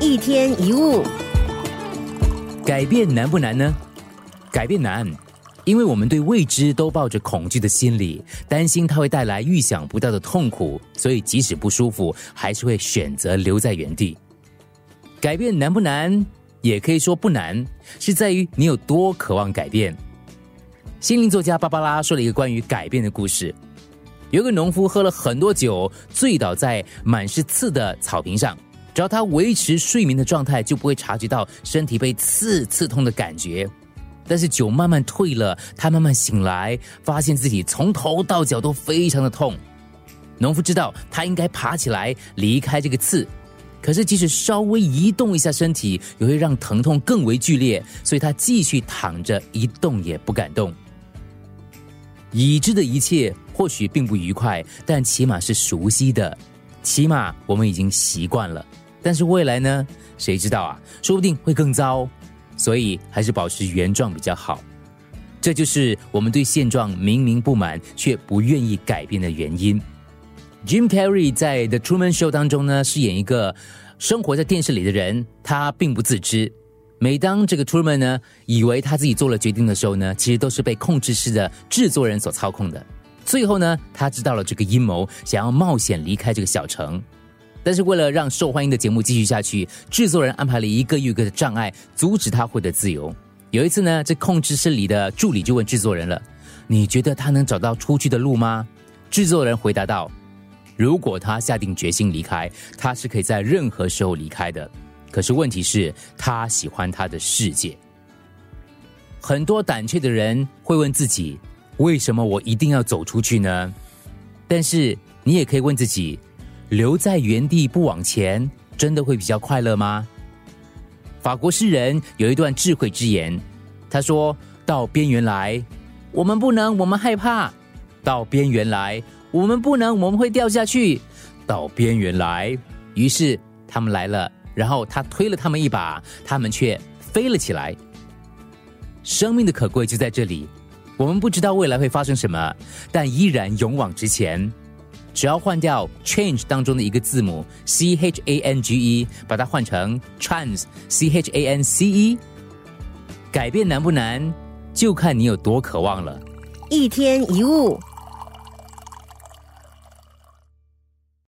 一天一物，改变难不难呢？改变难，因为我们对未知都抱着恐惧的心理，担心它会带来预想不到的痛苦，所以即使不舒服，还是会选择留在原地。改变难不难？也可以说不难，是在于你有多渴望改变。心灵作家芭芭拉说了一个关于改变的故事。有个农夫喝了很多酒，醉倒在满是刺的草坪上。只要他维持睡眠的状态，就不会察觉到身体被刺刺痛的感觉。但是酒慢慢退了，他慢慢醒来，发现自己从头到脚都非常的痛。农夫知道他应该爬起来离开这个刺，可是即使稍微移动一下身体，也会让疼痛更为剧烈，所以他继续躺着，一动也不敢动。已知的一切或许并不愉快，但起码是熟悉的，起码我们已经习惯了。但是未来呢？谁知道啊？说不定会更糟，所以还是保持原状比较好。这就是我们对现状明明不满却不愿意改变的原因。Jim Carrey 在《The Truman Show》当中呢，饰演一个生活在电视里的人，他并不自知。每当这个 Truman 呢，以为他自己做了决定的时候呢，其实都是被控制室的制作人所操控的。最后呢，他知道了这个阴谋，想要冒险离开这个小城。但是为了让受欢迎的节目继续下去，制作人安排了一个又一个的障碍，阻止他获得自由。有一次呢，这控制室里的助理就问制作人了：“你觉得他能找到出去的路吗？”制作人回答道：“如果他下定决心离开，他是可以在任何时候离开的。”可是问题是，他喜欢他的世界。很多胆怯的人会问自己：为什么我一定要走出去呢？但是你也可以问自己：留在原地不往前，真的会比较快乐吗？法国诗人有一段智慧之言，他说到边缘来，我们不能，我们害怕；到边缘来，我们不能，我们会掉下去；到边缘来，于是他们来了。然后他推了他们一把，他们却飞了起来。生命的可贵就在这里，我们不知道未来会发生什么，但依然勇往直前。只要换掉 change 当中的一个字母 c h a n g e，把它换成 chance c h a n c e，改变难不难，就看你有多渴望了。一天一物。